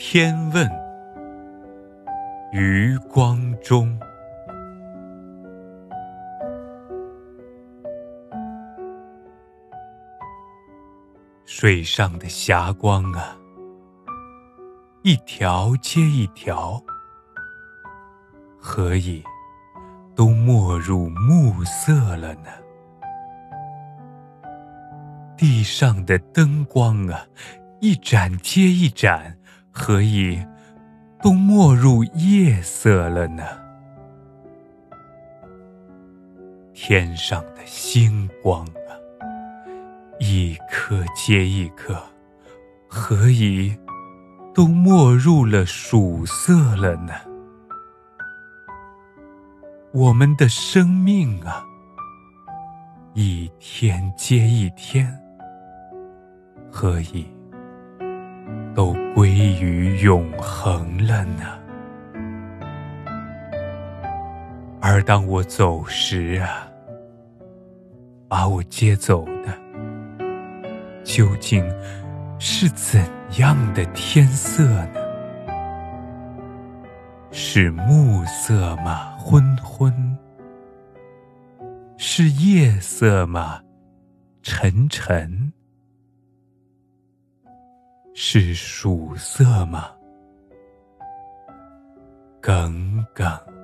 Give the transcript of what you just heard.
天问，余光中。水上的霞光啊，一条接一条，何以都没入暮色了呢？地上的灯光啊，一盏接一盏，何以都没入夜色了呢？天上的星光啊，一颗接一颗，何以都没入了曙色了呢？我们的生命啊，一天接一天。何以都归于永恒了呢？而当我走时啊，把我接走的究竟是怎样的天色呢？是暮色吗？昏昏？是夜色吗？沉沉？是曙色吗？耿耿。